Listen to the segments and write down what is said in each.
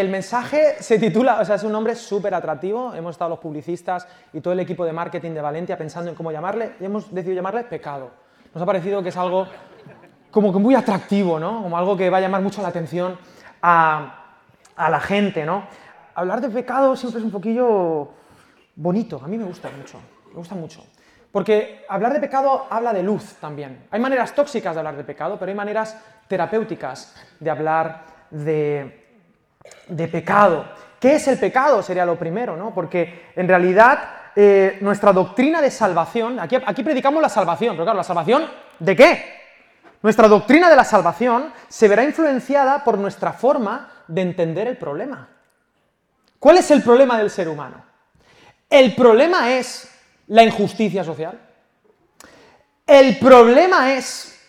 el mensaje se titula, o sea, es un nombre súper atractivo. Hemos estado los publicistas y todo el equipo de marketing de Valentia pensando en cómo llamarle y hemos decidido llamarle pecado. Nos ha parecido que es algo como que muy atractivo, ¿no? Como algo que va a llamar mucho la atención a, a la gente, ¿no? Hablar de pecado siempre es un poquillo bonito, a mí me gusta mucho, me gusta mucho. Porque hablar de pecado habla de luz también. Hay maneras tóxicas de hablar de pecado, pero hay maneras terapéuticas de hablar de, de pecado. ¿Qué es el pecado? Sería lo primero, ¿no? Porque en realidad eh, nuestra doctrina de salvación, aquí, aquí predicamos la salvación, pero claro, ¿la salvación de qué? Nuestra doctrina de la salvación se verá influenciada por nuestra forma de entender el problema. ¿Cuál es el problema del ser humano? El problema es la injusticia social. El problema es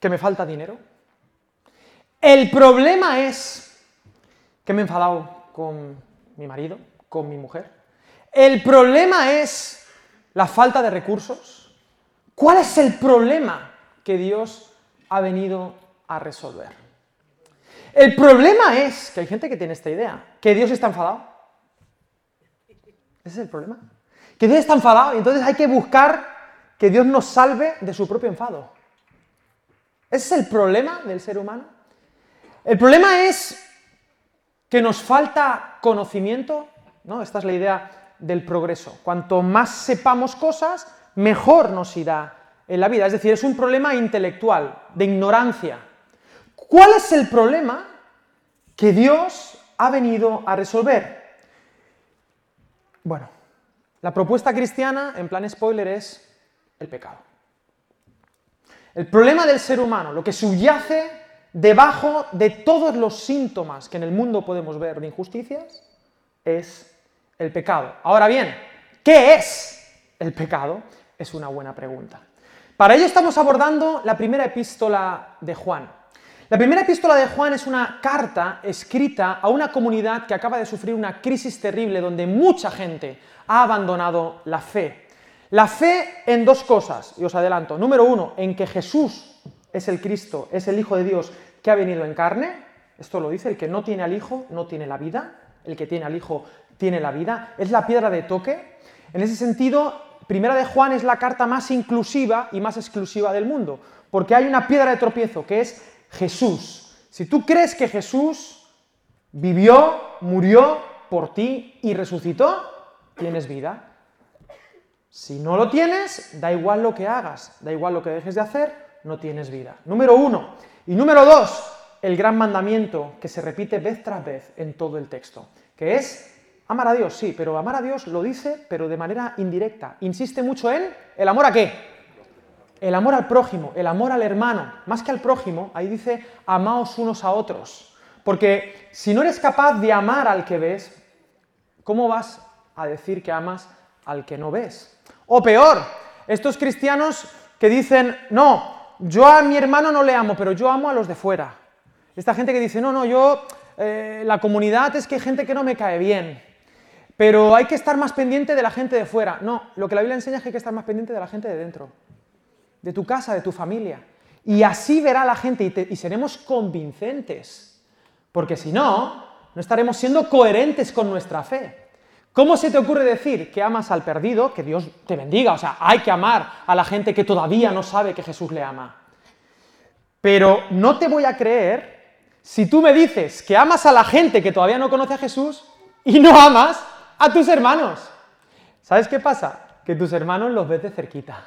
que me falta dinero. El problema es que me he enfadado con mi marido, con mi mujer. El problema es la falta de recursos. ¿Cuál es el problema que Dios ha venido a resolver? El problema es, que hay gente que tiene esta idea, que Dios está enfadado. Ese es el problema. Que Dios está enfadado y entonces hay que buscar que Dios nos salve de su propio enfado. Ese es el problema del ser humano. El problema es que nos falta conocimiento, ¿no? Esta es la idea del progreso. Cuanto más sepamos cosas, mejor nos irá en la vida. Es decir, es un problema intelectual, de ignorancia. ¿Cuál es el problema que Dios ha venido a resolver? Bueno, la propuesta cristiana, en plan spoiler, es el pecado. El problema del ser humano, lo que subyace debajo de todos los síntomas que en el mundo podemos ver de injusticias, es el pecado. Ahora bien, ¿qué es el pecado? Es una buena pregunta. Para ello estamos abordando la primera epístola de Juan. La primera epístola de Juan es una carta escrita a una comunidad que acaba de sufrir una crisis terrible donde mucha gente ha abandonado la fe. La fe en dos cosas, y os adelanto. Número uno, en que Jesús es el Cristo, es el Hijo de Dios que ha venido en carne. Esto lo dice, el que no tiene al Hijo no tiene la vida, el que tiene al Hijo tiene la vida. Es la piedra de toque. En ese sentido, Primera de Juan es la carta más inclusiva y más exclusiva del mundo, porque hay una piedra de tropiezo que es Jesús. Si tú crees que Jesús vivió, murió por ti y resucitó, tienes vida. Si no lo tienes, da igual lo que hagas, da igual lo que dejes de hacer, no tienes vida. Número uno. Y número dos, el gran mandamiento que se repite vez tras vez en todo el texto, que es amar a Dios, sí, pero amar a Dios lo dice, pero de manera indirecta. Insiste mucho en el amor a qué? El amor al prójimo, el amor al hermano, más que al prójimo, ahí dice amaos unos a otros. Porque si no eres capaz de amar al que ves, ¿cómo vas a decir que amas al que no ves? O peor, estos cristianos que dicen, no, yo a mi hermano no le amo, pero yo amo a los de fuera. Esta gente que dice, no, no, yo, eh, la comunidad es que hay gente que no me cae bien, pero hay que estar más pendiente de la gente de fuera. No, lo que la Biblia enseña es que hay que estar más pendiente de la gente de dentro, de tu casa, de tu familia. Y así verá la gente y, y seremos convincentes, porque si no, no estaremos siendo coherentes con nuestra fe. ¿Cómo se te ocurre decir que amas al perdido? Que Dios te bendiga. O sea, hay que amar a la gente que todavía no sabe que Jesús le ama. Pero no te voy a creer si tú me dices que amas a la gente que todavía no conoce a Jesús y no amas a tus hermanos. ¿Sabes qué pasa? Que tus hermanos los ves de cerquita.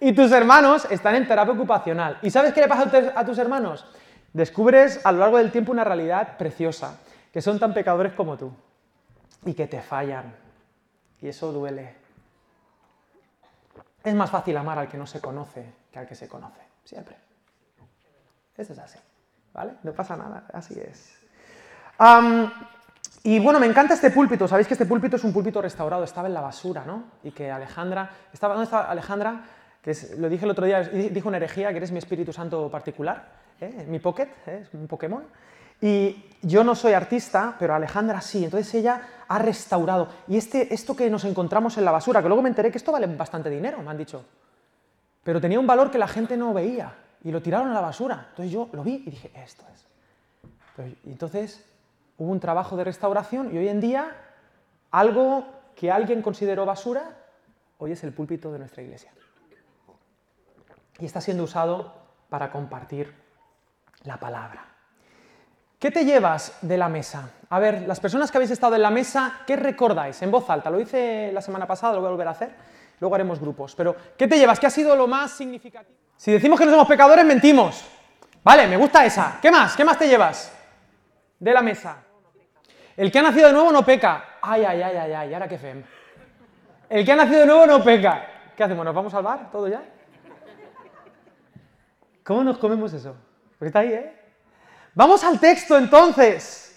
Y tus hermanos están en terapia ocupacional. ¿Y sabes qué le pasa a tus hermanos? Descubres a lo largo del tiempo una realidad preciosa, que son tan pecadores como tú y que te fallan. Y eso duele. Es más fácil amar al que no se conoce que al que se conoce. Siempre. Eso es así. ¿Vale? No pasa nada. Así es. y bueno, me encanta este púlpito. Sabéis que este púlpito es un púlpito restaurado. Estaba en la basura, ¿no? Y que Alejandra. Estaba, ¿Dónde está Alejandra? Que lo dije el otro día, dijo una herejía, que eres mi Espíritu Santo particular. ¿eh? Mi pocket, ¿eh? es un Pokémon. Y yo no soy artista, pero Alejandra sí. Entonces ella ha restaurado. Y este, esto que nos encontramos en la basura, que luego me enteré que esto vale bastante dinero, me han dicho. Pero tenía un valor que la gente no veía. Y lo tiraron a la basura. Entonces yo lo vi y dije, esto es. Y entonces hubo un trabajo de restauración y hoy en día algo que alguien consideró basura, hoy es el púlpito de nuestra iglesia. Y está siendo usado para compartir la palabra. ¿Qué te llevas de la mesa? A ver, las personas que habéis estado en la mesa, ¿qué recordáis? En voz alta, lo hice la semana pasada, lo voy a volver a hacer, luego haremos grupos. Pero, ¿qué te llevas? ¿Qué ha sido lo más significativo? Si decimos que no somos pecadores, mentimos. Vale, me gusta esa. ¿Qué más? ¿Qué más te llevas de la mesa? El que ha nacido de nuevo no peca. Ay, ay, ay, ay, ay, ahora qué fe. El que ha nacido de nuevo no peca. ¿Qué hacemos? ¿Nos vamos al bar? ¿Todo ya? ¿Cómo nos comemos eso? Porque está ahí, ¿eh? Vamos al texto entonces.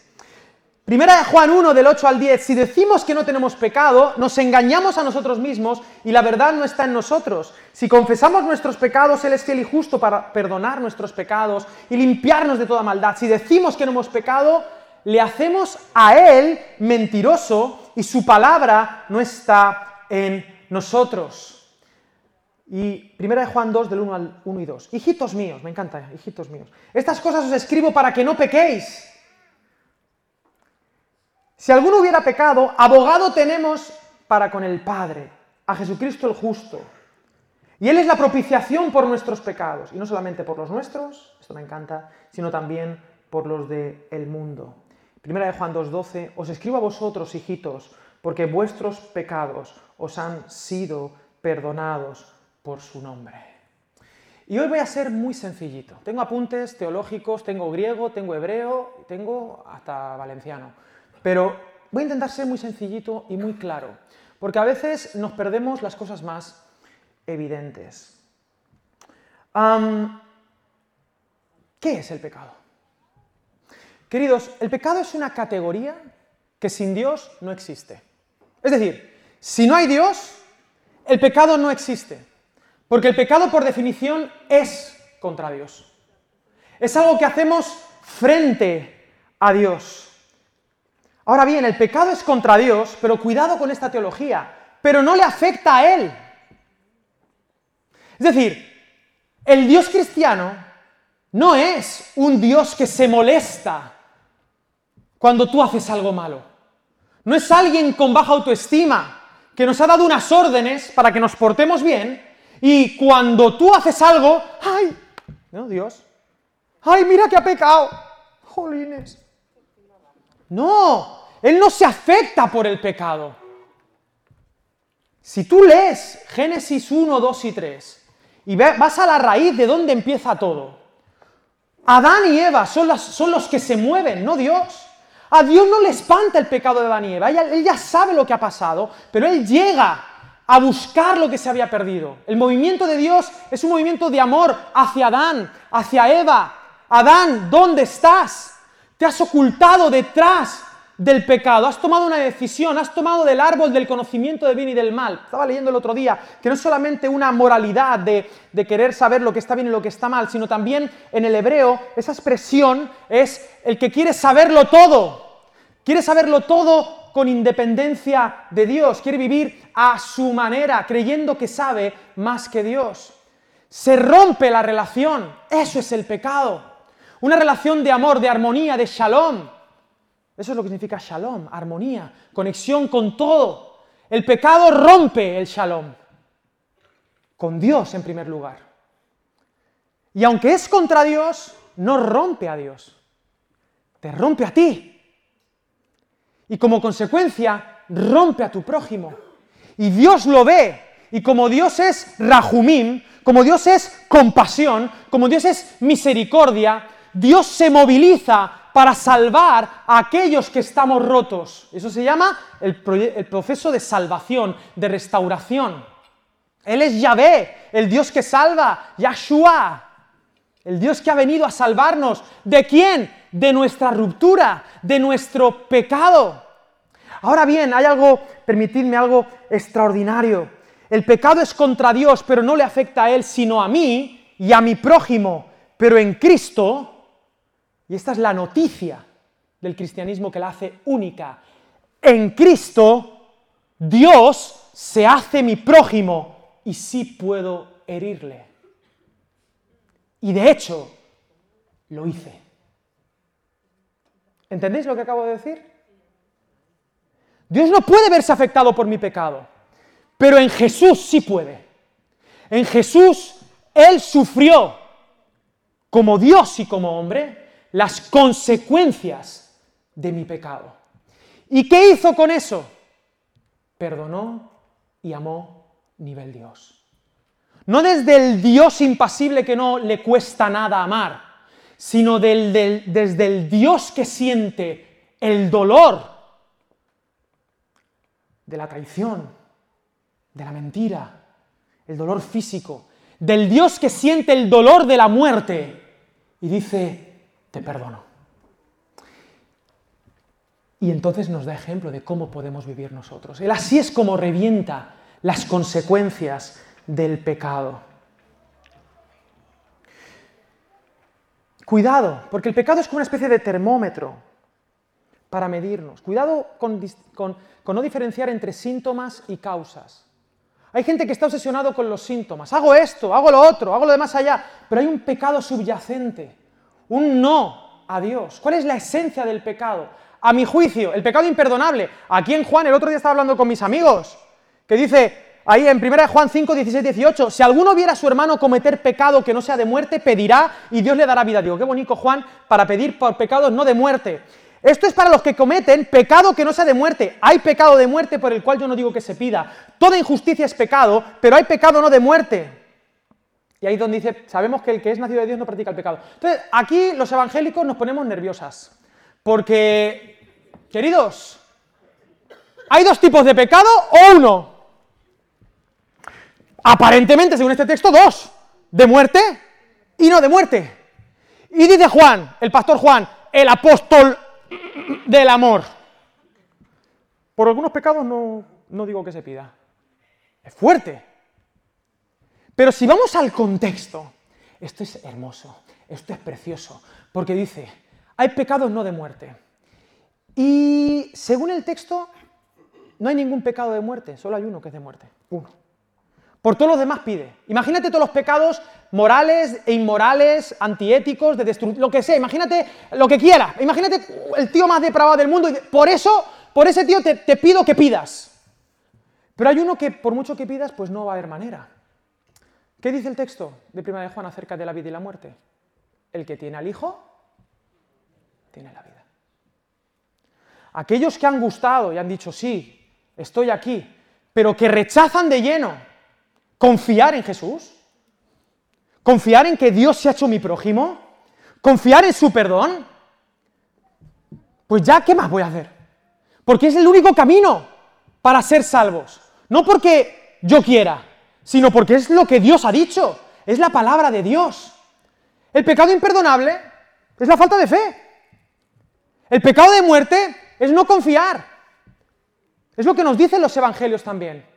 Primera de Juan 1, del 8 al 10. Si decimos que no tenemos pecado, nos engañamos a nosotros mismos y la verdad no está en nosotros. Si confesamos nuestros pecados, Él es fiel y justo para perdonar nuestros pecados y limpiarnos de toda maldad. Si decimos que no hemos pecado, le hacemos a Él mentiroso y su palabra no está en nosotros. Y primera de Juan 2, del 1 al 1 y 2. Hijitos míos, me encanta, hijitos míos. Estas cosas os escribo para que no pequéis. Si alguno hubiera pecado, abogado tenemos para con el Padre, a Jesucristo el justo. Y Él es la propiciación por nuestros pecados, y no solamente por los nuestros, esto me encanta, sino también por los del el mundo. Primera de Juan 2.12, os escribo a vosotros, hijitos, porque vuestros pecados os han sido perdonados por su nombre. Y hoy voy a ser muy sencillito. Tengo apuntes teológicos, tengo griego, tengo hebreo, tengo hasta valenciano. Pero voy a intentar ser muy sencillito y muy claro, porque a veces nos perdemos las cosas más evidentes. ¿Qué es el pecado? Queridos, el pecado es una categoría que sin Dios no existe. Es decir, si no hay Dios, el pecado no existe. Porque el pecado por definición es contra Dios. Es algo que hacemos frente a Dios. Ahora bien, el pecado es contra Dios, pero cuidado con esta teología, pero no le afecta a Él. Es decir, el Dios cristiano no es un Dios que se molesta cuando tú haces algo malo. No es alguien con baja autoestima que nos ha dado unas órdenes para que nos portemos bien y cuando tú haces algo, ¡ay! ¿No, Dios? ¡Ay, mira que ha pecado! ¡Jolines! No, Él no se afecta por el pecado. Si tú lees Génesis 1, 2 y 3 y vas a la raíz de dónde empieza todo, Adán y Eva son, son los que se mueven, no Dios. A Dios no le espanta el pecado de Adán y Eva, él ya sabe lo que ha pasado, pero Él llega a buscar lo que se había perdido. El movimiento de Dios es un movimiento de amor hacia Adán, hacia Eva. Adán, ¿dónde estás? Te has ocultado detrás del pecado, has tomado una decisión, has tomado del árbol del conocimiento del bien y del mal. Estaba leyendo el otro día que no es solamente una moralidad de, de, querer saber lo que está bien y lo que está mal, sino también en el hebreo esa expresión es el que quiere saberlo todo, quiere saberlo todo con independencia de Dios, quiere vivir a su manera, creyendo que sabe más que Dios. Se rompe la relación, eso es el pecado. Una relación de amor, de armonía, de shalom. Eso es lo que significa shalom, armonía, conexión con todo. El pecado rompe el shalom. Con Dios en primer lugar. Y aunque es contra Dios, no rompe a Dios. Te rompe a ti. Y como consecuencia, rompe a tu prójimo. Y Dios lo ve. Y como Dios es Rahumim, como Dios es compasión, como Dios es misericordia, Dios se moviliza para salvar a aquellos que estamos rotos. Eso se llama el, proceso de salvación, de restauración. Él es Yahvé, el Dios que salva, Yahshua, el Dios que ha venido a salvarnos. ¿De quién? De nuestra ruptura, de nuestro pecado. Ahora bien, hay algo, permitidme algo extraordinario. El pecado es contra Dios, pero no le afecta a Él, sino a mí y a mi prójimo. Pero en Cristo y esta es la noticia del cristianismo que la hace única. En Cristo, Dios se hace mi prójimo y sí puedo herirle. Y de hecho, lo hice. ¿Entendéis lo que acabo de decir? Dios no puede verse afectado por mi pecado, pero en Jesús sí puede. En Jesús Él sufrió como Dios y como hombre las consecuencias de mi pecado. ¿Y qué hizo con eso? Perdonó y amó nivel Dios. No desde el Dios impasible que no le cuesta nada amar, sino desde el Dios que siente el dolor de la traición, de la mentira, el dolor físico, del Dios que siente el dolor de la muerte y dice, te perdono. Y entonces nos da ejemplo de cómo podemos vivir nosotros. Él así es como revienta las consecuencias del pecado. Cuidado, porque el pecado es como una especie de termómetro para medirnos. Cuidado con, no diferenciar entre síntomas y causas. Hay gente que está obsesionado con los síntomas. Hago esto, hago lo otro, hago lo de más allá. Pero hay un pecado subyacente, un no a Dios. ¿Cuál es la esencia del pecado? A mi juicio, el pecado imperdonable. Aquí en Juan, el otro día estaba hablando con mis amigos, que dice, Ahí en 1 Juan 5, 16, 18, si alguno viera a su hermano cometer pecado que no sea de muerte, pedirá y Dios le dará vida. Digo, qué bonito Juan para pedir por pecados no de muerte. Esto es para los que cometen pecado que no sea de muerte. Hay pecado de muerte por el cual yo no digo que se pida. Toda injusticia es pecado, pero hay pecado no de muerte. Y ahí donde dice, sabemos que el que es nacido de Dios no practica el pecado. Entonces, aquí los evangélicos nos ponemos nerviosas. Porque, queridos, ¿hay dos tipos de pecado o uno? Aparentemente, según este texto, dos. De muerte y no de muerte. Y dice Juan, el pastor Juan, el apóstol del amor. Por algunos pecados no, no digo que se pida. Es fuerte. Pero si vamos al contexto, esto es hermoso, esto es precioso, porque dice, hay pecados no de muerte. Y según el texto, no hay ningún pecado de muerte, solo hay uno que es de muerte, uno. Por todos los demás pide. Imagínate todos los pecados morales e inmorales, antiéticos, de destrucción, lo que sea. Imagínate lo que quiera. Imagínate el tío más depravado del mundo. Y por eso, por ese tío te, te pido que pidas. Pero hay uno que por mucho que pidas, pues no va a haber manera. ¿Qué dice el texto de Prima de Juan acerca de la vida y la muerte? El que tiene al Hijo, tiene la vida. Aquellos que han gustado y han dicho, sí, estoy aquí, pero que rechazan de lleno confiar en Jesús, confiar en que Dios se ha hecho mi prójimo, confiar en su perdón, pues ya, ¿qué más voy a hacer? Porque es el único camino para ser salvos. No porque yo quiera, sino porque es lo que Dios ha dicho, es la palabra de Dios. El pecado imperdonable es la falta de fe. El pecado de muerte es no confiar. Es lo que nos dicen los evangelios también.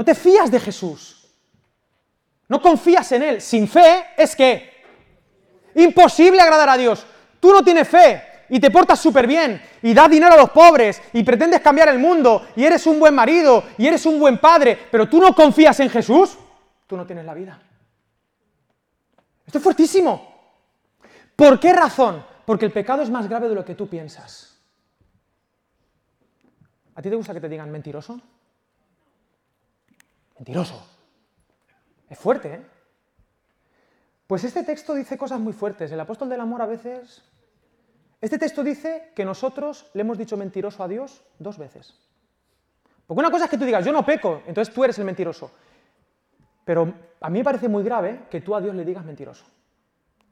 No te fías de Jesús. No confías en Él. Sin fe es que imposible agradar a Dios. Tú no tienes fe y te portas súper bien y das dinero a los pobres y pretendes cambiar el mundo y eres un buen marido y eres un buen padre, pero tú no confías en Jesús, tú no tienes la vida. Esto es fuertísimo. ¿Por qué razón? Porque el pecado es más grave de lo que tú piensas. ¿A ti te gusta que te digan mentiroso? Mentiroso. Es fuerte, ¿eh? Pues este texto dice cosas muy fuertes. El apóstol del amor a veces... Este texto dice que nosotros le hemos dicho mentiroso a Dios dos veces. Porque una cosa es que tú digas, yo no peco, entonces tú eres el mentiroso. Pero a mí me parece muy grave que tú a Dios le digas mentiroso.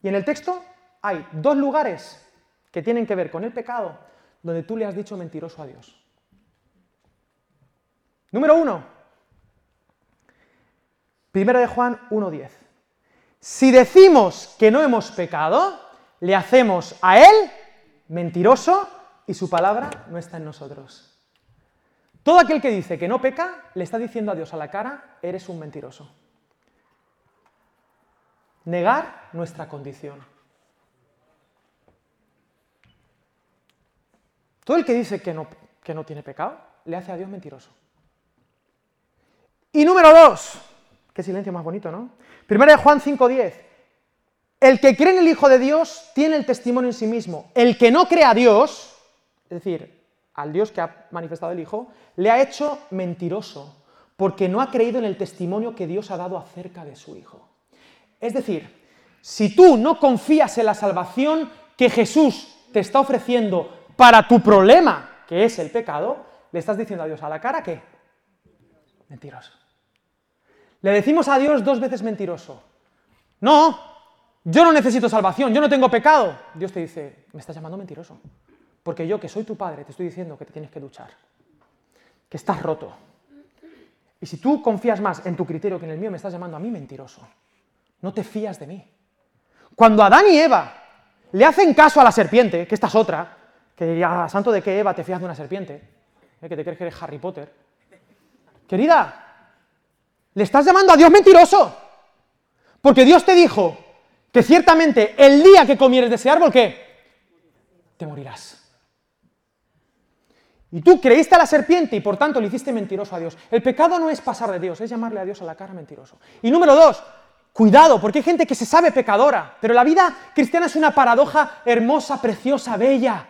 Y en el texto hay dos lugares que tienen que ver con el pecado donde tú le has dicho mentiroso a Dios. Número uno, Primera de Juan 1.10. Si decimos que no hemos pecado, le hacemos a Él mentiroso y su palabra no está en nosotros. Todo aquel que dice que no peca, le está diciendo a Dios a la cara, eres un mentiroso. Negar nuestra condición. Todo el que dice que no, que no tiene pecado, le hace a Dios mentiroso. Y número dos, Qué silencio más bonito, ¿no? Primera de Juan 5.10. El que cree en el Hijo de Dios tiene el testimonio en sí mismo. El que no cree a Dios, es decir, al Dios que ha manifestado el Hijo, le ha hecho mentiroso, porque no ha creído en el testimonio que Dios ha dado acerca de su Hijo. Es decir, si tú no confías en la salvación que Jesús te está ofreciendo para tu problema, que es el pecado, le estás diciendo a Dios a la cara que mentiroso. Le decimos a Dios dos veces mentiroso. No, yo no necesito salvación, yo no tengo pecado. Dios te dice, me estás llamando mentiroso. Porque yo, que soy tu padre, te estoy diciendo que te tienes que duchar, que estás roto. Y si tú confías más en tu criterio que en el mío, me estás llamando a mí mentiroso. No te fías de mí. Cuando Adán y Eva le hacen caso a la serpiente, que esta es otra, que diría, santo de qué Eva te fías de una serpiente, ¿Eh? que te crees que eres Harry Potter. Querida, le estás llamando a Dios mentiroso. Porque Dios te dijo que ciertamente el día que comieres de ese árbol, ¿qué? Te morirás. Y tú creíste a la serpiente y por tanto le hiciste mentiroso a Dios. El pecado no es pasar de Dios, es llamarle a Dios a la cara mentiroso. Y número dos, cuidado, porque hay gente que se sabe pecadora, pero la vida cristiana es una paradoja hermosa, preciosa, bella,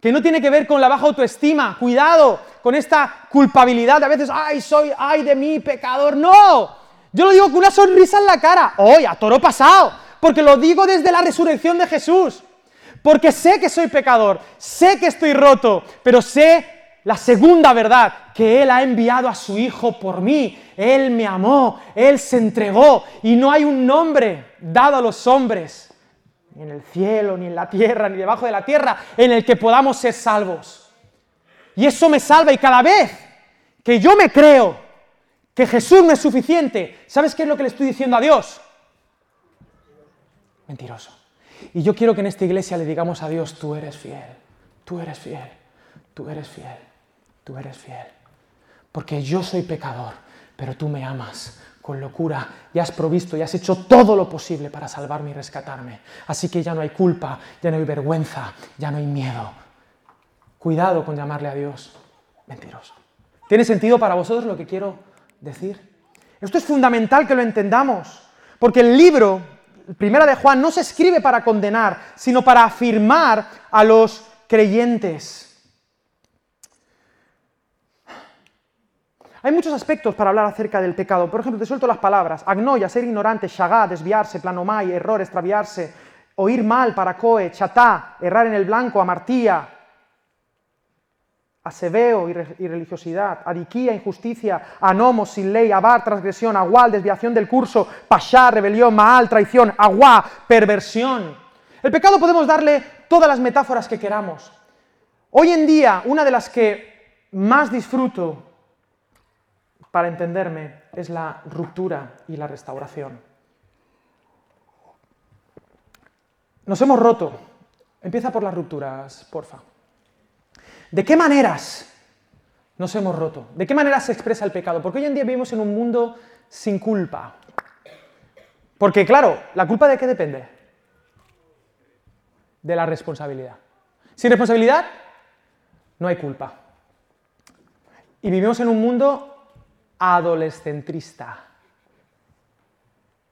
que no tiene que ver con la baja autoestima. Cuidado con esta culpabilidad a veces, ay, soy, ay de mí, pecador. No, yo lo digo con una sonrisa en la cara, hoy, a toro pasado, porque lo digo desde la resurrección de Jesús. Porque sé que soy pecador, sé que estoy roto, pero sé la segunda verdad, que Él ha enviado a su Hijo por mí. Él me amó, Él se entregó y no hay un nombre dado a los hombres, ni en el cielo, ni en la tierra, ni debajo de la tierra, en el que podamos ser salvos. Y eso me salva y cada vez que yo me creo que Jesús no es suficiente, ¿sabes qué es lo que le estoy diciendo a Dios? Mentiroso. Y yo quiero que en esta iglesia le digamos a Dios, tú eres fiel, tú eres fiel, tú eres fiel, tú eres fiel. Porque yo soy pecador, pero tú me amas con locura y has provisto y has hecho todo lo posible para salvarme y rescatarme. Así que ya no hay culpa, ya no hay vergüenza, ya no hay miedo. Cuidado con llamarle a Dios mentiroso. ¿Tiene sentido para vosotros lo que quiero decir? Esto es fundamental que lo entendamos, porque el libro Primera de Juan no se escribe para condenar, sino para afirmar a los creyentes. Hay muchos aspectos para hablar acerca del pecado. Por ejemplo, te suelto las palabras. Agnoia, ser ignorante, shagá, desviarse, planomai, error, extraviarse, oír mal, paracoe, chatá, errar en el blanco, amartía, aseveo y religiosidad, adiquía, injusticia, anomo, sin ley, abar, transgresión, agual, desviación del curso, pashá, rebelión, maal, traición, agua, perversión. El pecado podemos darle todas las metáforas que queramos. Hoy en día, una de las que más disfruto, para entenderme, es la ruptura y la restauración. Nos hemos roto. Empieza por las rupturas, porfa. ¿De qué maneras nos hemos roto? ¿De qué manera se expresa el pecado? Porque hoy en día vivimos en un mundo sin culpa. Porque claro, ¿la culpa de qué depende? De la responsabilidad. Sin responsabilidad, no hay culpa. Y vivimos en un mundo adolescentrista.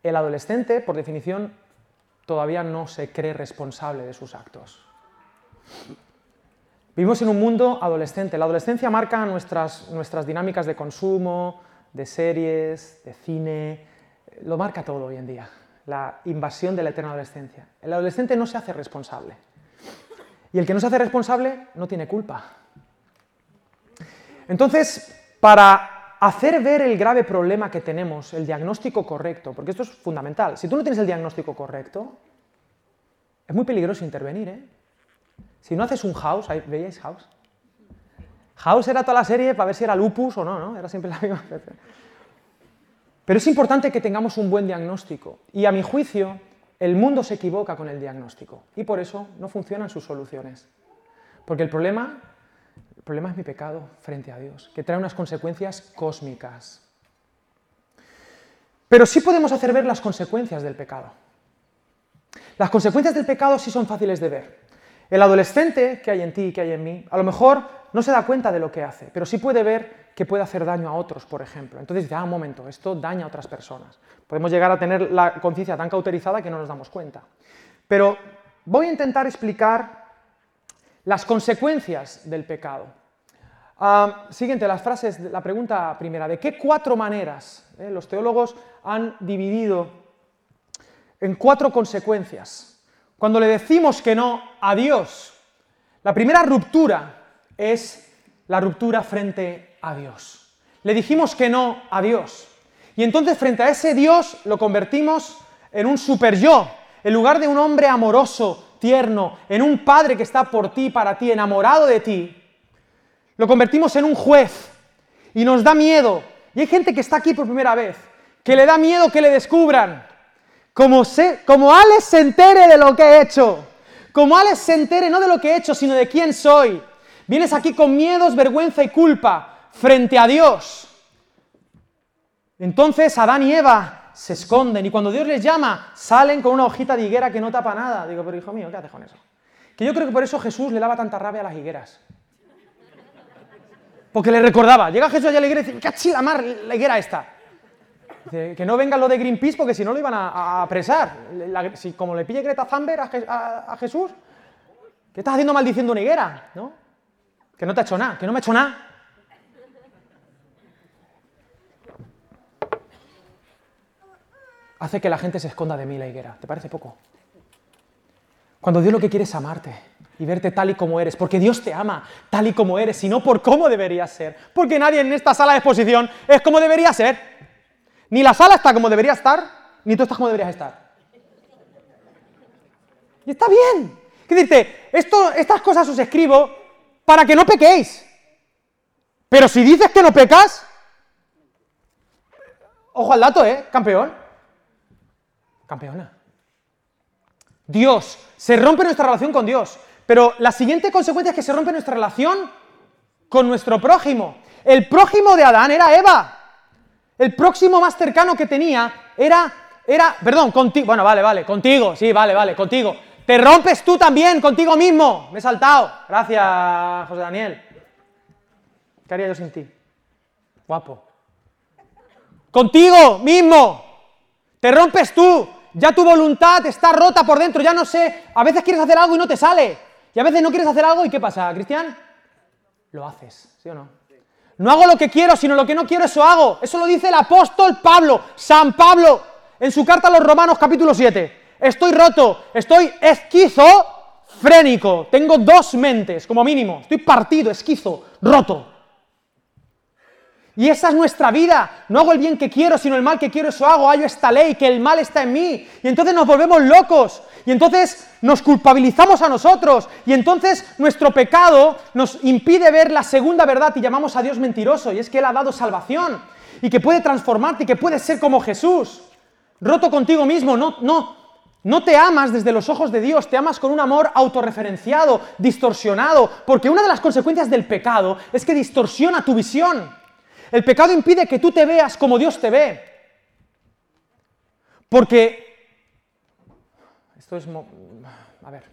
El adolescente, por definición, todavía no se cree responsable de sus actos. Vivimos en un mundo adolescente. La adolescencia marca nuestras, nuestras dinámicas de consumo, de series, de cine, lo marca todo hoy en día, la invasión de la eterna adolescencia. El adolescente no se hace responsable. Y el que no se hace responsable no tiene culpa. Entonces, para hacer ver el grave problema que tenemos, el diagnóstico correcto, porque esto es fundamental, si tú no tienes el diagnóstico correcto, es muy peligroso intervenir, ¿eh? Si no haces un house, ¿veíais house? House era toda la serie para ver si era lupus o no, ¿no? Era siempre la misma. Pero es importante que tengamos un buen diagnóstico. Y a mi juicio, el mundo se equivoca con el diagnóstico. Y por eso no funcionan sus soluciones. Porque el problema, problema es mi pecado frente a Dios, que trae unas consecuencias cósmicas. Pero sí podemos hacer ver las consecuencias del pecado. Las consecuencias del pecado sí son fáciles de ver. El adolescente que hay en ti y que hay en mí, a lo mejor no se da cuenta de lo que hace, pero sí puede ver que puede hacer daño a otros, por ejemplo. Entonces dice, ah, un momento, esto daña a otras personas. Podemos llegar a tener la conciencia tan cauterizada que no nos damos cuenta. Pero voy a intentar explicar las consecuencias del pecado. Ah, siguiente, las frases, la pregunta primera, ¿de qué cuatro maneras? Eh, los teólogos han dividido en cuatro consecuencias. Cuando le decimos que no a Dios, la primera ruptura es la ruptura frente a Dios. Le dijimos que no a Dios. Y entonces frente a ese Dios lo convertimos en un super yo, en lugar de un hombre amoroso, tierno, en un padre que está por ti, para ti, enamorado de ti, lo convertimos en un juez y nos da miedo. Y hay gente que está aquí por primera vez, que le da miedo que le descubran. Como, se, como Alex se entere de lo que he hecho. Como Alex se entere no de lo que he hecho, sino de quién soy. Vienes aquí con miedos, vergüenza y culpa frente a Dios. Entonces Adán y Eva se esconden y cuando Dios les llama, salen con una hojita de higuera que no tapa nada. Digo, pero hijo mío, ¿qué haces con eso? Que yo creo que por eso Jesús le daba tanta rabia a las higueras. Porque le recordaba, llega Jesús allá a la higuera y dice, ¡qué la mar, la higuera esta! Dice, que no venga lo de Greenpeace porque si no lo iban a, apresar. si, como le pille Greta Thunberg a, Jesús, ¿qué estás haciendo maldiciendo una higuera? ¿No? Que no te ha hecho nada, que no me ha hecho nada. Hace que la gente se esconda de mí la higuera. ¿Te parece poco? Cuando Dios lo que quiere es amarte y verte tal y como eres, porque Dios te ama tal y como eres, y no por cómo deberías ser, porque nadie en esta sala de exposición es como debería ser. Ni la sala está como debería estar, ni tú estás como deberías estar. Y está bien. ¿Qué? Esto, estas cosas os escribo para que no pequéis. Pero si dices que no pecas, ojo al dato, ¿eh? Campeón. Campeona. Dios, se rompe nuestra relación con Dios. Pero la siguiente consecuencia es que se rompe nuestra relación con nuestro prójimo. El prójimo de Adán era Eva. El próximo más cercano que tenía era, era, perdón, contigo, bueno, vale, vale, contigo, sí, vale, vale, contigo. Te rompes tú también contigo mismo. Me he saltado. Gracias, José Daniel. ¿Qué haría yo sin ti? Guapo. Contigo mismo. Te rompes tú. Ya tu voluntad está rota por dentro. Ya no sé. A veces quieres hacer algo y no te sale. Y a veces no quieres hacer algo y ¿qué pasa, Cristian? Lo haces, ¿sí o no? No hago lo que quiero, sino lo que no quiero, eso hago. Eso lo dice el apóstol Pablo, San Pablo, en su carta a los Romanos capítulo 7. Estoy roto, estoy esquizofrénico, tengo dos mentes como mínimo, estoy partido, esquizo, roto. Y esa es nuestra vida. No hago el bien que quiero, sino el mal que quiero, eso hago. Hallo esta ley, que el mal está en mí. Y entonces nos volvemos locos. Y entonces nos culpabilizamos a nosotros. Y entonces nuestro pecado nos impide ver la segunda verdad y llamamos a Dios mentiroso. Y es que Él ha dado salvación. Y que puede transformarte y que puedes ser como Jesús. Roto contigo mismo. No, no, no te amas desde los ojos de Dios, te amas con un amor autorreferenciado, distorsionado, porque una de las consecuencias del pecado es que distorsiona tu visión. El pecado impide que tú te veas como Dios te ve. Porque, esto es, a ver,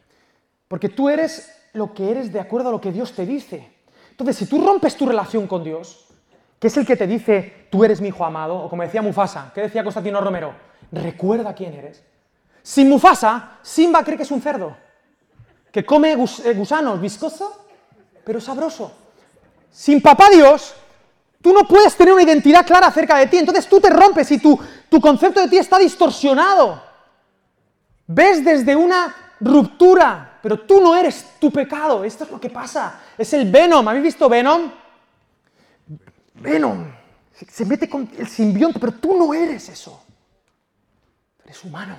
porque tú eres lo que eres de acuerdo a lo que Dios te dice. Entonces, si tú rompes tu relación con Dios, que es el que te dice, tú eres mi hijo amado, o como decía Mufasa, ¿qué decía Constantino Romero? Recuerda quién eres. Sin Mufasa, Simba cree que es un cerdo, que come eh, gusanos, viscoso, pero sabroso. Sin papá Dios, Tú no puedes tener una identidad clara acerca de ti, entonces tú te rompes y tu, tu concepto de ti está distorsionado. Ves desde una ruptura, pero tú no eres tu pecado. Esto es lo que pasa. Es el Venom. ¿Habéis visto Venom? Venom. Se mete con el simbionte, pero tú no eres eso. Eres humano.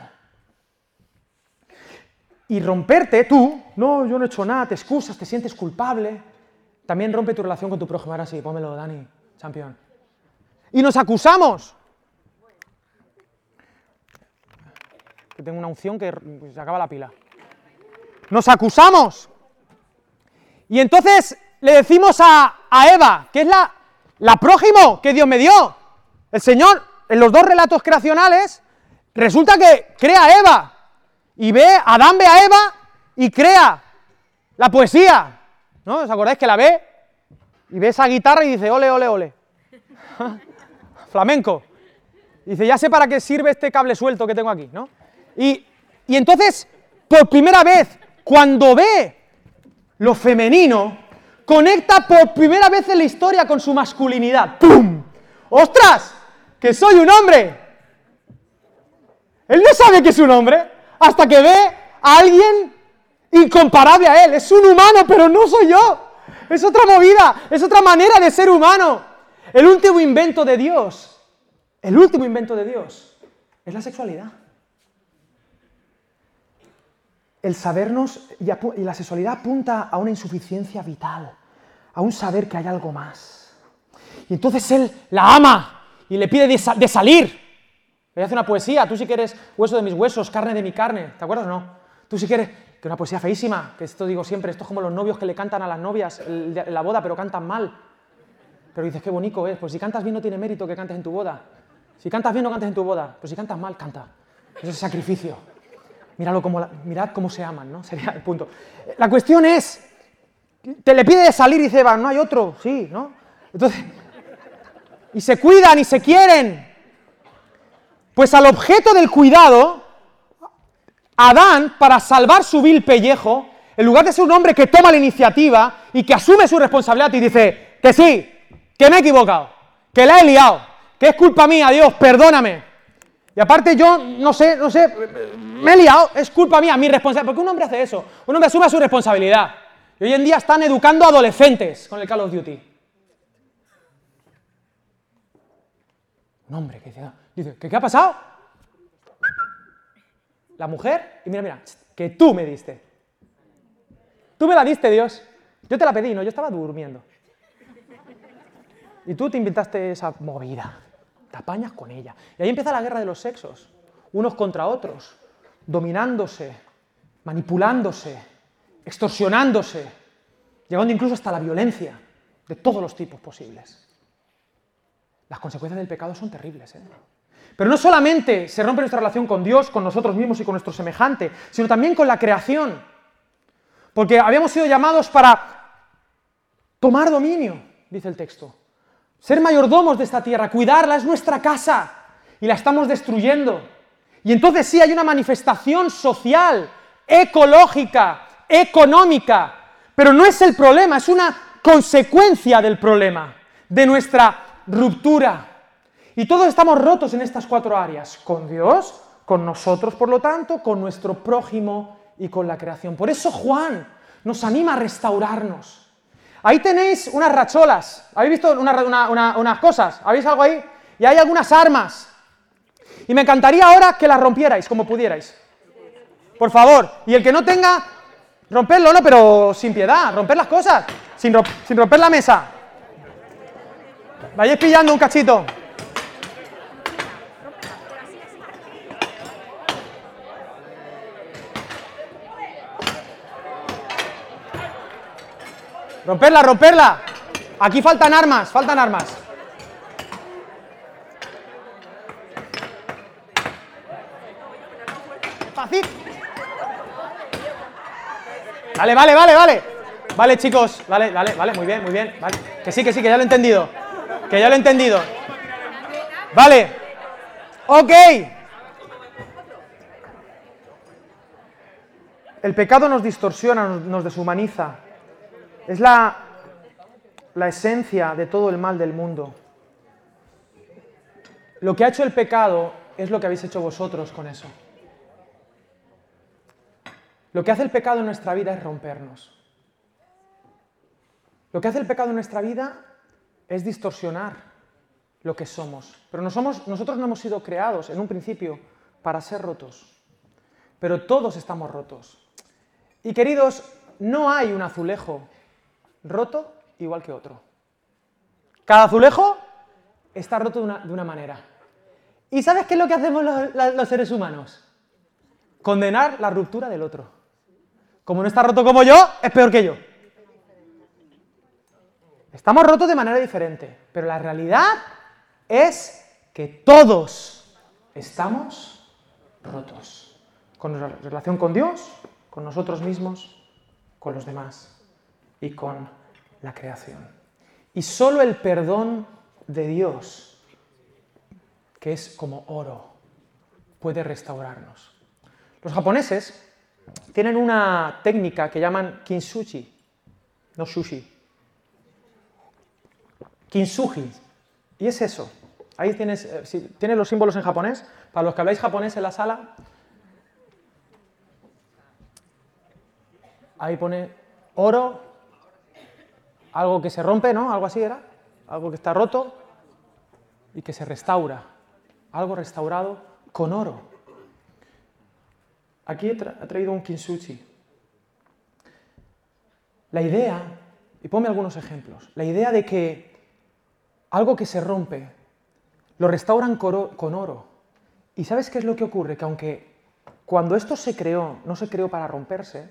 Y romperte tú, no, yo no he hecho nada, te excusas, te sientes culpable, también rompe tu relación con tu prójimo. Ahora sí, pónmelo, Dani. Campeón. Y nos acusamos. Que tengo una unción que se acaba la pila. Nos acusamos. Y entonces le decimos a, Eva, que es la, la prójimo que Dios me dio. El Señor, en los dos relatos creacionales, resulta que crea a Eva. Y ve, Adán ve a Eva y crea la poesía. ¿No? ¿Os acordáis que la ve? Y ve esa guitarra y dice, ole, ole, ole. Flamenco. dice, ya sé para qué sirve este cable suelto que tengo aquí, ¿no? Y, y entonces, por primera vez, cuando ve lo femenino, conecta por primera vez en la historia con su masculinidad. ¡Pum! ¡Ostras! ¡Que soy un hombre! Él no sabe que es un hombre hasta que ve a alguien incomparable a él. Es un humano, pero no soy yo. Es otra movida, es otra manera de ser humano. El último invento de Dios, el último invento de Dios es la sexualidad. El sabernos y la sexualidad apunta a una insuficiencia vital, a un saber que hay algo más. Y entonces él la ama y le pide de, salir. Le hace una poesía, tú si quieres hueso de mis huesos, carne de mi carne, ¿te acuerdas o no? Tú si quieres que una poesía feísima, que esto digo siempre, esto es como los novios que le cantan a las novias en la boda, pero cantan mal. Pero dices, qué bonito es, pues si cantas bien no tiene mérito que cantes en tu boda. Si cantas bien no cantes en tu boda, pues si cantas mal, canta. Eso es sacrificio. Míralo como mirad cómo se aman, ¿no? Sería el punto. La cuestión es, te le pide de salir y dice, va, no hay otro, sí, ¿no? Entonces, y se cuidan y se quieren. Pues al objeto del cuidado Adán, para salvar su vil pellejo, en lugar de ser un hombre que toma la iniciativa y que asume su responsabilidad y dice que sí, que me he equivocado, que la he liado, que es culpa mía, Dios, perdóname. Y aparte yo, no sé, no sé, me he liado, es culpa mía, mi responsabilidad. Porque un hombre hace eso, un hombre asume su responsabilidad. Y hoy en día están educando adolescentes con el Call of Duty. Un hombre que dice ¿qué, ¿qué ha pasado? La mujer, y mira, mira, que tú me diste. Tú me la diste, Dios. Yo te la pedí, no, yo estaba durmiendo. Y tú te inventaste esa movida. Te apañas con ella. Y ahí empieza la guerra de los sexos. Unos contra otros. Dominándose, manipulándose, extorsionándose, llegando incluso hasta la violencia de todos los tipos posibles. Las consecuencias del pecado son terribles. ¿eh? Pero no solamente se rompe nuestra relación con Dios, con nosotros mismos y con nuestro semejante, sino también con la creación. Porque habíamos sido llamados para tomar dominio, dice el texto. Ser mayordomos de esta tierra, cuidarla, es nuestra casa y la estamos destruyendo. Y entonces sí hay una manifestación social, ecológica, económica, pero no es el problema, es una consecuencia del problema, de nuestra ruptura. Y todos estamos rotos en estas cuatro áreas, con Dios, con nosotros, por lo tanto, con nuestro prójimo y con la creación. Por eso Juan nos anima a restaurarnos. Ahí tenéis unas racholas, ¿habéis visto unas cosas? ¿Habéis algo ahí? Y hay algunas armas. Y me encantaría ahora que las rompierais, como pudierais. Por favor. Y el que no tenga, romperlo, no, pero sin piedad, romper las cosas, sin, sin romper la mesa. Vayáis pillando un cachito. Romperla, romperla. Aquí faltan armas, faltan armas. Fácil. Vale, vale, vale, vale. Vale, chicos. Vale, vale, vale, muy bien, muy bien. Que sí, que sí, que ya lo he entendido. Que ya lo he entendido. Vale. Ok. El pecado nos distorsiona, nos deshumaniza. Es la, esencia de todo el mal del mundo. Lo que ha hecho el pecado es lo que habéis hecho vosotros con eso. Lo que hace el pecado en nuestra vida es rompernos. Lo que hace el pecado en nuestra vida es distorsionar lo que somos. Pero nosotros no hemos sido creados en un principio para ser rotos. Pero todos estamos rotos. Y queridos, no hay un azulejo roto igual que otro. Cada azulejo está roto de una, manera. ¿Y sabes qué es lo que hacemos los, seres humanos? Condenar la ruptura del otro. Como no está roto como yo, es peor que yo. Estamos rotos de manera diferente, pero la realidad es que todos estamos rotos. Con nuestra relación con Dios, con nosotros mismos, con los demás y con la creación. Y solo el perdón de Dios, que es como oro, puede restaurarnos. Los japoneses tienen una técnica que llaman kintsugi, no sushi. Kintsugi. Y es eso. Ahí tienes, eh, si tienes los símbolos en japonés. Para los que habláis japonés en la sala, ahí pone oro, algo que se rompe, ¿no? Algo así era, algo que está roto y que se restaura, algo restaurado con oro. Aquí he, traído un kintsugi. La idea, y ponme algunos ejemplos, la idea de que algo que se rompe lo restauran con oro. ¿Y sabes qué es lo que ocurre? Que aunque cuando esto se creó, no se creó para romperse,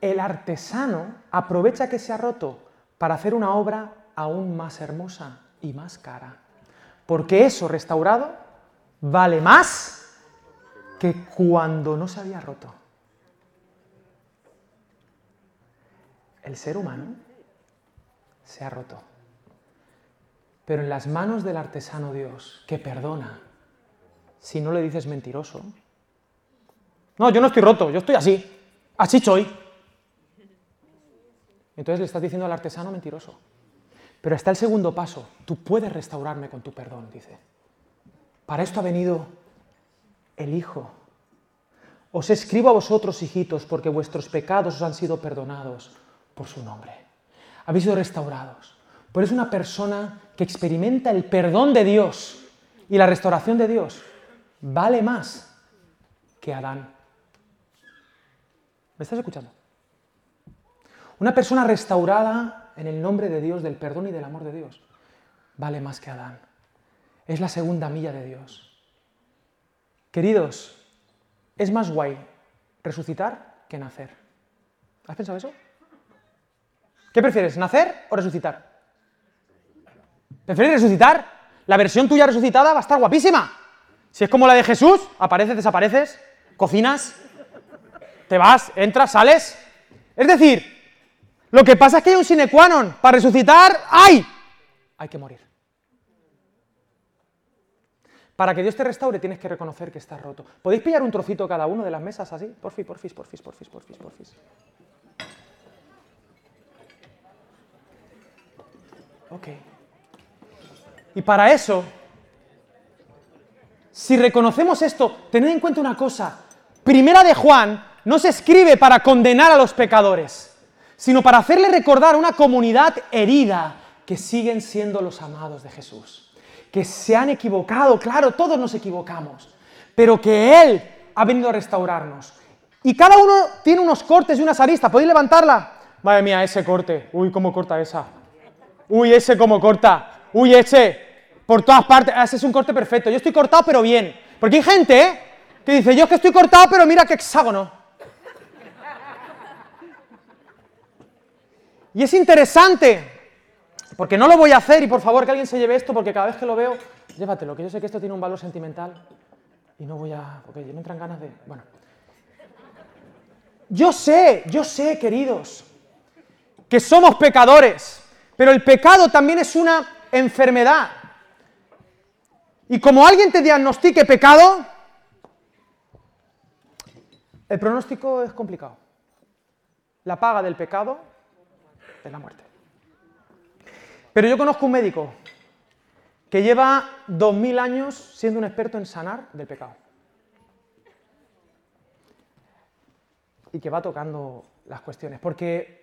el artesano aprovecha que se ha roto para hacer una obra aún más hermosa y más cara. Porque eso restaurado vale más que cuando no se había roto. El ser humano se ha roto. Pero en las manos del artesano Dios, que perdona, si no le dices mentiroso. No, yo no estoy roto, yo estoy así, así soy. Entonces le estás diciendo al artesano mentiroso. Pero está el segundo paso, tú puedes restaurarme con tu perdón, dice. Para esto ha venido el Hijo. Os escribo a vosotros, hijitos, porque vuestros pecados os han sido perdonados por su nombre. Habéis sido restaurados. Pero es una persona que experimenta el perdón de Dios y la restauración de Dios vale más que Adán. ¿Me estás escuchando? Una persona restaurada en el nombre de Dios, del perdón y del amor de Dios, vale más que Adán. Es la segunda milla de Dios. Queridos, es más guay resucitar que nacer. ¿Has pensado eso? ¿Qué prefieres, nacer o resucitar? ¿Prefieres resucitar? La versión tuya resucitada va a estar guapísima. Si es como la de Jesús, apareces, desapareces, cocinas, te vas, entras, sales. Es decir, lo que pasa es que hay un sine qua non. Para resucitar, ¡ay! Hay que morir. Para que Dios te restaure tienes que reconocer que estás roto. ¿Podéis pillar un trocito cada uno de las mesas así? Porfis, porfis, porfis, porfis, porfis, porfis. Ok. Y para eso si reconocemos esto, tened en cuenta una cosa. Primera de Juan no se escribe para condenar a los pecadores, sino para hacerle recordar a una comunidad herida que siguen siendo los amados de Jesús. Que se han equivocado, claro, todos nos equivocamos, pero que Él ha venido a restaurarnos. Y cada uno tiene unos cortes y unas aristas. ¿Podéis levantarla? Madre mía, ese corte. Uy, cómo corta esa. Uy, ese cómo corta. Uy, ese por todas partes. Ese es un corte perfecto. Yo estoy cortado, pero bien. Porque hay gente ¿eh? que dice, yo es que estoy cortado, pero mira qué hexágono. Y es interesante, porque no lo voy a hacer, y por favor que alguien se lleve esto, porque cada vez que lo veo, llévatelo, que yo sé que esto tiene un valor sentimental, y no voy a... porque me entran ganas de... Bueno. Yo sé, yo sé, queridos, que somos pecadores, pero el pecado también es una enfermedad. Y como alguien te diagnostique pecado, el pronóstico es complicado. La paga del pecado es la muerte. Pero yo conozco un médico que lleva dos mil años siendo un experto en sanar del pecado. Y que va tocando las cuestiones. Porque,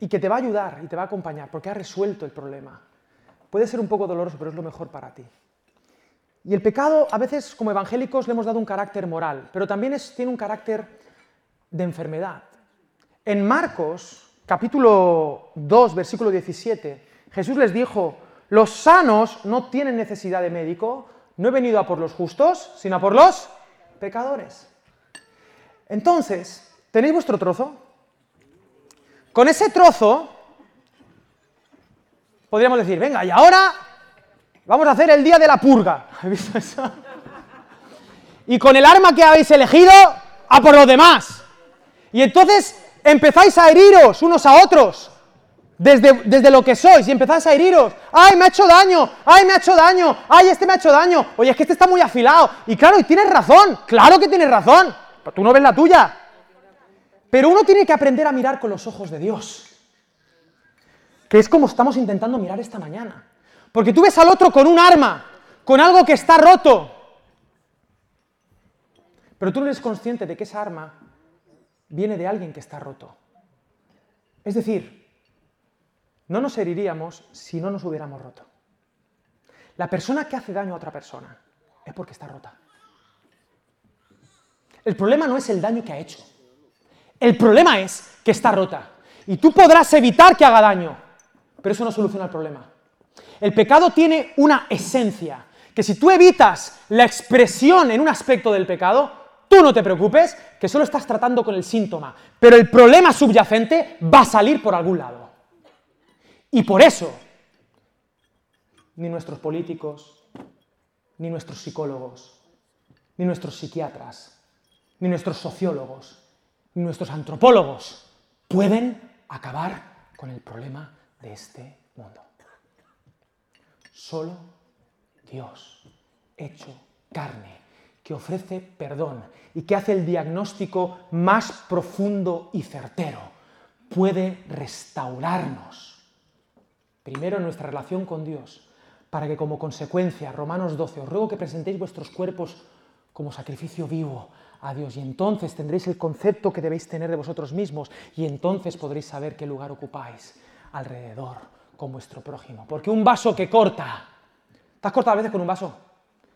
y que te va a ayudar y te va a acompañar, porque ha resuelto el problema. Puede ser un poco doloroso, pero es lo mejor para ti. Y el pecado, a veces como evangélicos le hemos dado un carácter moral, pero también tiene un carácter de enfermedad. En Marcos, capítulo 2, versículo 17, Jesús les dijo, los sanos no tienen necesidad de médico, no he venido a por los justos, sino a por los pecadores. Entonces, ¿tenéis vuestro trozo? Con ese trozo, podríamos decir, venga, y ahora Vamos a hacer el día de la purga. ¿Habéis visto eso? Y con el arma que habéis elegido, a por los demás. Y entonces empezáis a heriros unos a otros. desde, desde lo que sois y empezáis a heriros. ¡Ay, me ha hecho daño! ¡Ay, me ha hecho daño! ¡Ay, este me ha hecho daño! Oye, es que este está muy afilado. Y claro, y tienes razón. Claro que tienes razón. Pero tú no ves la tuya. Pero uno tiene que aprender a mirar con los ojos de Dios. Que es como estamos intentando mirar esta mañana. Porque tú ves al otro con un arma, con algo que está roto. Pero tú no eres consciente de que esa arma viene de alguien que está roto. Es decir, no nos heriríamos si no nos hubiéramos roto. La persona que hace daño a otra persona es porque está rota. El problema no es el daño que ha hecho. El problema es que está rota. Y tú podrás evitar que haga daño, pero eso no soluciona el problema. El pecado tiene una esencia, que si tú evitas la expresión en un aspecto del pecado, tú no te preocupes, que solo estás tratando con el síntoma, pero el problema subyacente va a salir por algún lado. Y por eso, ni nuestros políticos, ni nuestros psicólogos, ni nuestros psiquiatras, ni nuestros sociólogos, ni nuestros antropólogos pueden acabar con el problema de este mundo. Solo Dios, hecho carne, que ofrece perdón y que hace el diagnóstico más profundo y certero, puede restaurarnos. Primero nuestra relación con Dios, para que como consecuencia, Romanos 12, os ruego que presentéis vuestros cuerpos como sacrificio vivo a Dios y entonces tendréis el concepto que debéis tener de vosotros mismos y entonces podréis saber qué lugar ocupáis alrededor con vuestro prójimo. Porque un vaso que corta, ¿te has cortado a veces con un vaso?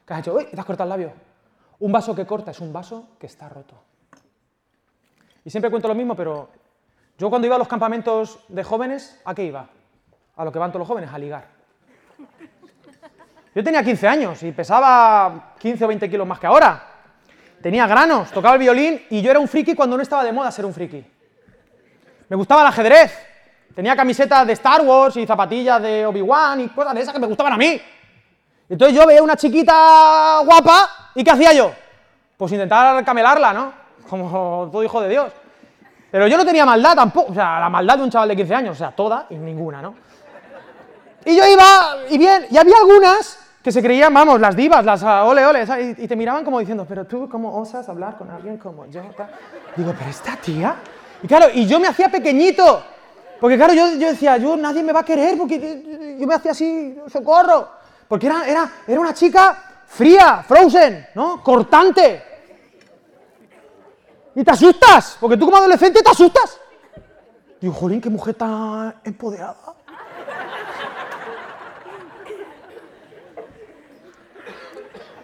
¿Qué has hecho? Uy, te has cortado el labio. Un vaso que corta es un vaso que está roto. Y siempre cuento lo mismo, pero yo cuando iba a los campamentos de jóvenes, ¿a qué iba? A lo que van todos los jóvenes, a ligar. Yo tenía 15 años y pesaba 15 o 20 kilos más que ahora. Tenía granos, tocaba el violín y yo era un friki cuando no estaba de moda ser un friki. Me gustaba el ajedrez, tenía camisetas de Star Wars y zapatillas de Obi-Wan y cosas de esas que me gustaban a mí. Entonces yo veía una chiquita guapa y ¿qué hacía yo? Pues intentar camelarla, ¿no? Como todo hijo de Dios. Pero yo no tenía maldad tampoco, o sea, la maldad de un chaval de 15 años, o sea, toda y ninguna, ¿no? Y yo iba, y bien, y había algunas que se creían, vamos, las divas, las ah, ole, ole, y, te miraban como diciendo, pero tú, ¿cómo osas hablar con alguien como yo? Digo, pero esta tía. Y claro, y yo me hacía pequeñito, porque claro, yo, yo decía, yo nadie me va a querer, porque yo me hacía así, socorro, porque era, era, era una chica fría, frozen, ¿no? Cortante. Y te asustas, porque tú como adolescente te asustas. Digo, jolín, qué mujer tan empoderada.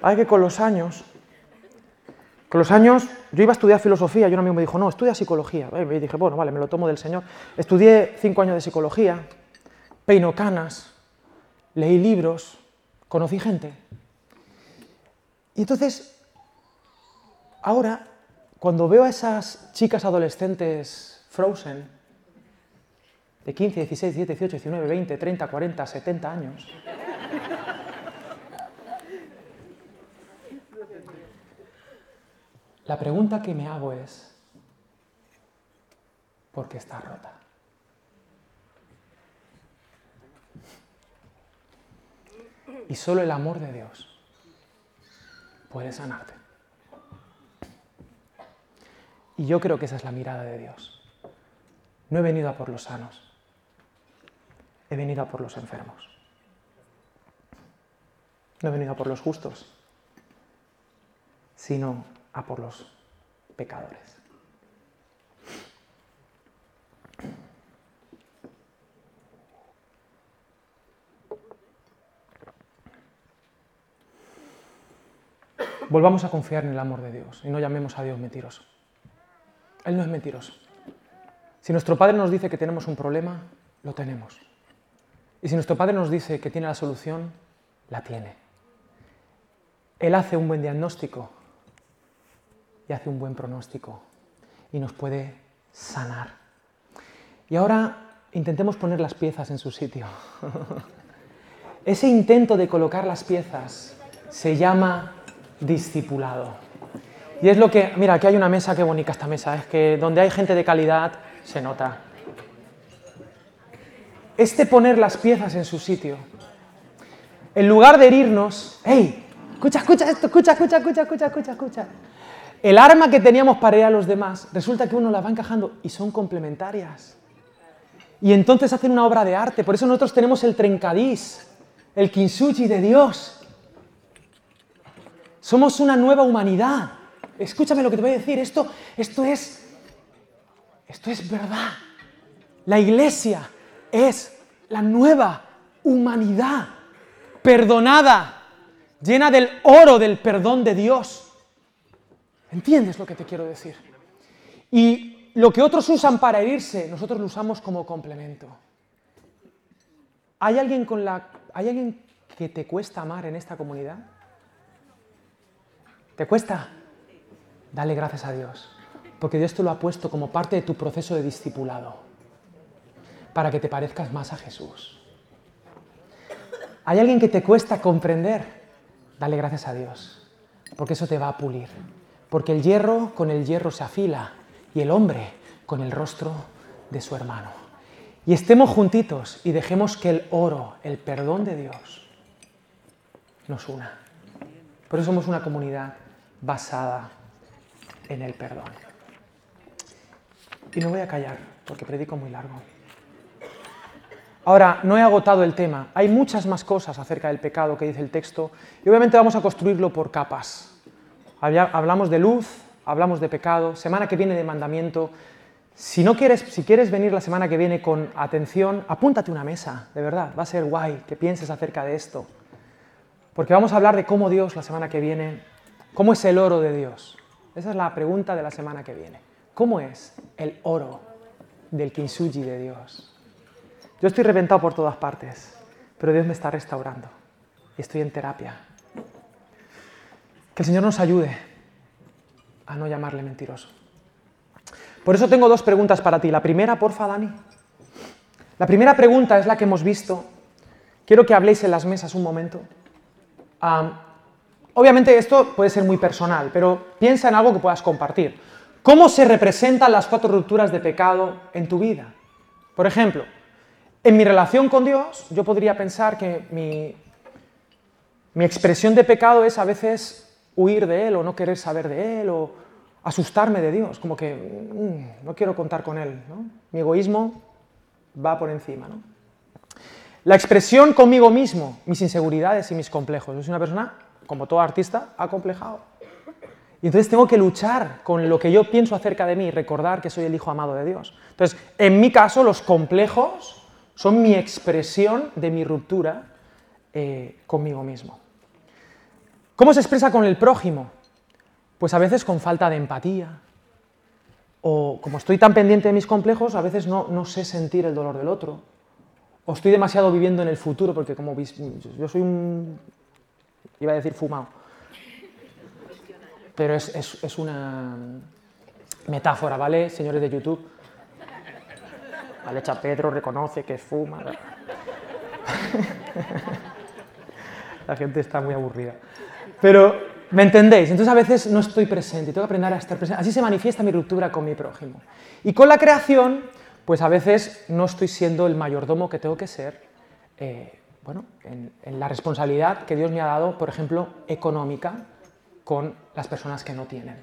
Hay que con los años, con los años, yo iba a estudiar filosofía y un amigo me dijo, no, estudia psicología. Y dije, bueno, vale, me lo tomo del Señor. Estudié cinco años de psicología, peino canas, leí libros, conocí gente. Y entonces, ahora, cuando veo a esas chicas adolescentes frozen, de 15, 16, 17, 18, 19, 20, 30, 40, 70 años, La pregunta que me hago es, ¿por qué está rota? Y solo el amor de Dios puede sanarte. Y yo creo que esa es la mirada de Dios. No he venido a por los sanos, he venido a por los enfermos. No he venido a por los justos, sino a por los pecadores. Volvamos a confiar en el amor de Dios y no llamemos a Dios mentiroso. Él no es mentiroso. Si nuestro Padre nos dice que tenemos un problema, lo tenemos. Y si nuestro Padre nos dice que tiene la solución, la tiene. Él hace un buen diagnóstico y hace un buen pronóstico y nos puede sanar. Y ahora intentemos poner las piezas en su sitio. Ese intento de colocar las piezas se llama discipulado. Y es lo que, mira, aquí hay una mesa, qué bonita esta mesa, es que donde hay gente de calidad se nota. este poner las piezas en su sitio. En lugar de herirnos, ¡hey! Escucha, escucha esto, escucha, escucha, escucha, escucha, escucha, escucha. El arma que teníamos para ir a los demás, resulta que uno las va encajando y son complementarias. Y entonces hacen una obra de arte. Por eso nosotros tenemos el trencadís, el kintsugi de Dios. Somos una nueva humanidad. Escúchame lo que te voy a decir. Esto, esto es, esto es verdad. La iglesia es la nueva humanidad, perdonada, llena del oro del perdón de Dios. ¿Entiendes lo que te quiero decir? Y lo que otros usan para herirse, nosotros lo usamos como complemento. ¿Hay alguien, con la, ¿Hay alguien que te cuesta amar en esta comunidad? ¿Te cuesta? Dale gracias a Dios, porque Dios te lo ha puesto como parte de tu proceso de discipulado, para que te parezcas más a Jesús. ¿Hay alguien que te cuesta comprender? Dale gracias a Dios, porque eso te va a pulir. Porque el hierro con el hierro se afila y el hombre con el rostro de su hermano. Y estemos juntitos y dejemos que el oro, el perdón de Dios, nos una. Por eso somos una comunidad basada en el perdón. Y no voy a callar, porque predico muy largo. Ahora, no he agotado el tema. Hay muchas más cosas acerca del pecado que dice el texto, y obviamente vamos a construirlo por capas. Hablamos de luz, hablamos de pecado, semana que viene de mandamiento. Si no quieres, si quieres venir la semana que viene con atención, apúntate una mesa, de verdad, va a ser guay que pienses acerca de esto. Porque vamos a hablar de cómo Dios la semana que viene, cómo es el oro de Dios. Esa es la pregunta de la semana que viene. ¿Cómo es el oro del kintsugi de Dios? Yo estoy reventado por todas partes, pero Dios me está restaurando y estoy en terapia. Que el Señor nos ayude a no llamarle mentiroso. Por eso tengo dos preguntas para ti. La primera, porfa, Dani. La primera pregunta es la que hemos visto. Quiero que habléis en las mesas un momento. Obviamente esto puede ser muy personal, pero piensa en algo que puedas compartir. ¿Cómo se representan las cuatro rupturas de pecado en tu vida? Por ejemplo, en mi relación con Dios, yo podría pensar que mi, mi expresión de pecado es a veces huir de Él o no querer saber de Él o asustarme de Dios, como que mm, no quiero contar con Él. Mi egoísmo va por encima. La expresión conmigo mismo, mis inseguridades y mis complejos. Soy una persona, como todo artista, acomplejado. Y entonces tengo que luchar con lo que yo pienso acerca de mí recordar que soy el hijo amado de Dios. Entonces, en mi caso, los complejos son mi expresión de mi ruptura eh, conmigo mismo. ¿Cómo se expresa con el prójimo? Pues a veces con falta de empatía. O como estoy tan pendiente de mis complejos, a veces no, sé sentir el dolor del otro. O estoy demasiado viviendo en el futuro, porque como yo soy un... iba a decir fumado. Pero es, es una metáfora, ¿vale, señores de YouTube? Alecha Pedro reconoce que fuma. La gente está muy aburrida. Pero, ¿me entendéis? Entonces a veces no estoy presente, tengo que aprender a estar presente. Así se manifiesta mi ruptura con mi prójimo. Y con la creación, pues a veces no estoy siendo el mayordomo que tengo que ser, eh, bueno, en, en la responsabilidad que Dios me ha dado, por ejemplo, económica, con las personas que no tienen.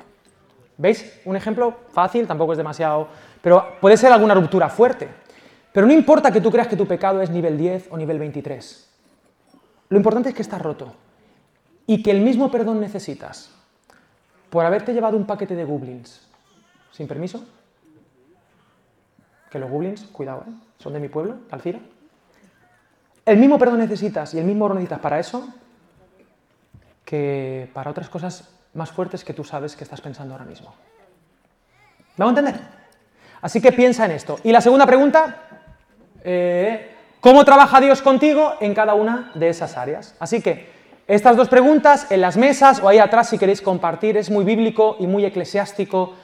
¿Veis? Un ejemplo fácil, tampoco es demasiado, pero puede ser alguna ruptura fuerte. Pero no importa que tú creas que tu pecado es nivel 10 o nivel 23. Lo importante es que estás roto y que el mismo perdón necesitas por haberte llevado un paquete de goblins sin permiso, que los goblins, cuidado, ¿eh? son de mi pueblo, Alcira, el mismo perdón necesitas y el mismo oro necesitas para eso que para otras cosas más fuertes que tú sabes que estás pensando ahora mismo. ¿Me a entender? Así que piensa en esto. Y la segunda pregunta, eh, ¿cómo trabaja Dios contigo en cada una de esas áreas? Así que estas dos preguntas en las mesas o ahí atrás si queréis compartir, es muy bíblico y muy eclesiástico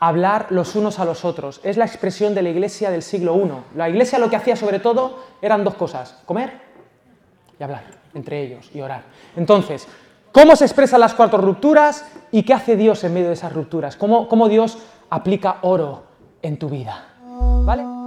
hablar los unos a los otros. Es la expresión de la iglesia del siglo I. La iglesia lo que hacía sobre todo eran dos cosas, comer y hablar entre ellos y orar. Entonces, ¿cómo se expresan las cuatro rupturas y qué hace Dios en medio de esas rupturas? ¿Cómo, cómo Dios aplica oro en tu vida? ¿Vale?